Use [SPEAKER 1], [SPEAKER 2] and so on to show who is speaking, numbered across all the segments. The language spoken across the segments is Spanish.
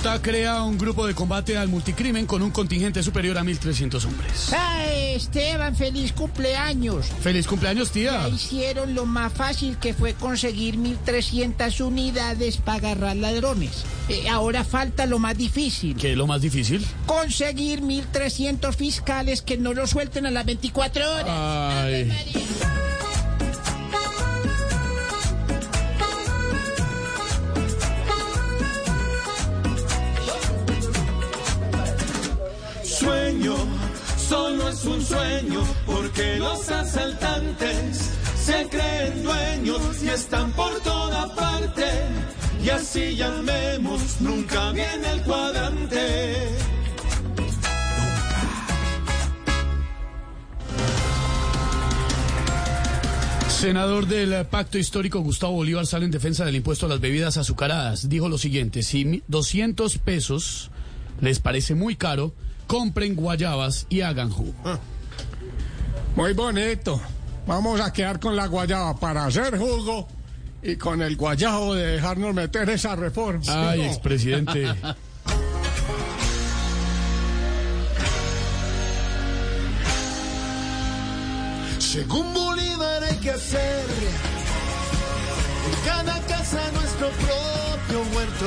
[SPEAKER 1] Bogotá crea un grupo de combate al multicrimen con un contingente superior a 1.300 hombres.
[SPEAKER 2] Ay, Esteban, feliz cumpleaños.
[SPEAKER 1] ¡Feliz cumpleaños, tía!
[SPEAKER 2] Ya hicieron lo más fácil que fue conseguir 1300 unidades para agarrar ladrones. Eh, ahora falta lo más difícil.
[SPEAKER 1] ¿Qué es lo más difícil?
[SPEAKER 2] Conseguir 1300 fiscales que no lo suelten a las 24 horas.
[SPEAKER 1] Ay.
[SPEAKER 3] Solo es un sueño, porque los asaltantes se creen dueños y están por toda parte. Y así llamemos, nunca viene el cuadrante.
[SPEAKER 1] Senador del Pacto Histórico Gustavo Bolívar sale en defensa del impuesto a las bebidas azucaradas. Dijo lo siguiente, si mi- 200 pesos les parece muy caro, compren guayabas y hagan jugo.
[SPEAKER 4] Muy bonito. Vamos a quedar con la guayaba para hacer jugo y con el guayabo de dejarnos meter esa reforma.
[SPEAKER 1] Ay, expresidente.
[SPEAKER 3] Según Bolívar hay que hacer en cada casa nuestro propio huerto.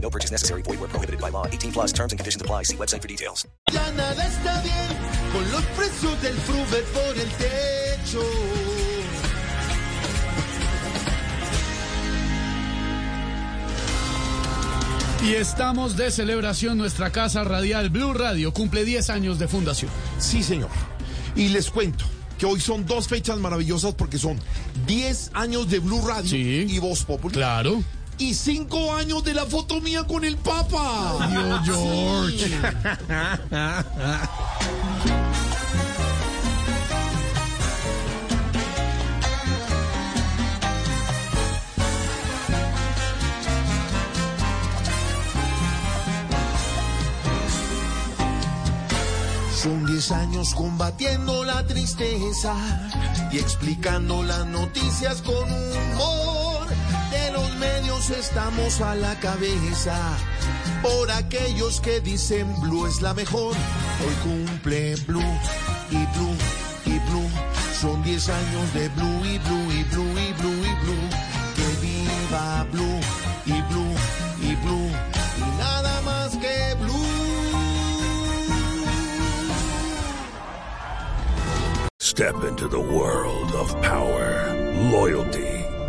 [SPEAKER 5] No purchase necessary. Void were prohibited by law. 18 plus terms and conditions apply. See website for details.
[SPEAKER 3] Ya nada está bien con los precios del fruve por el techo.
[SPEAKER 1] Y estamos de celebración. Nuestra casa radial Blue Radio cumple 10 años de fundación.
[SPEAKER 6] Sí, señor. Y les cuento que hoy son dos fechas maravillosas porque son 10 años de Blue Radio
[SPEAKER 1] Sí.
[SPEAKER 6] y Voz Popular
[SPEAKER 1] Claro.
[SPEAKER 6] Y 5 años de la foto mía con el Papa.
[SPEAKER 1] Dios, George.
[SPEAKER 3] Son 10 años combatiendo la tristeza y explicando las noticias con humor. Estamos a la cabeza por aquellos que dicen Blue es la mejor. Hoy cumple Blue y Blue y Blue. Son 10 años de Blue y Blue y Blue y Blue y Blue. Que viva Blue y Blue y Blue y nada más que Blue.
[SPEAKER 7] Step into the world of power, loyalty,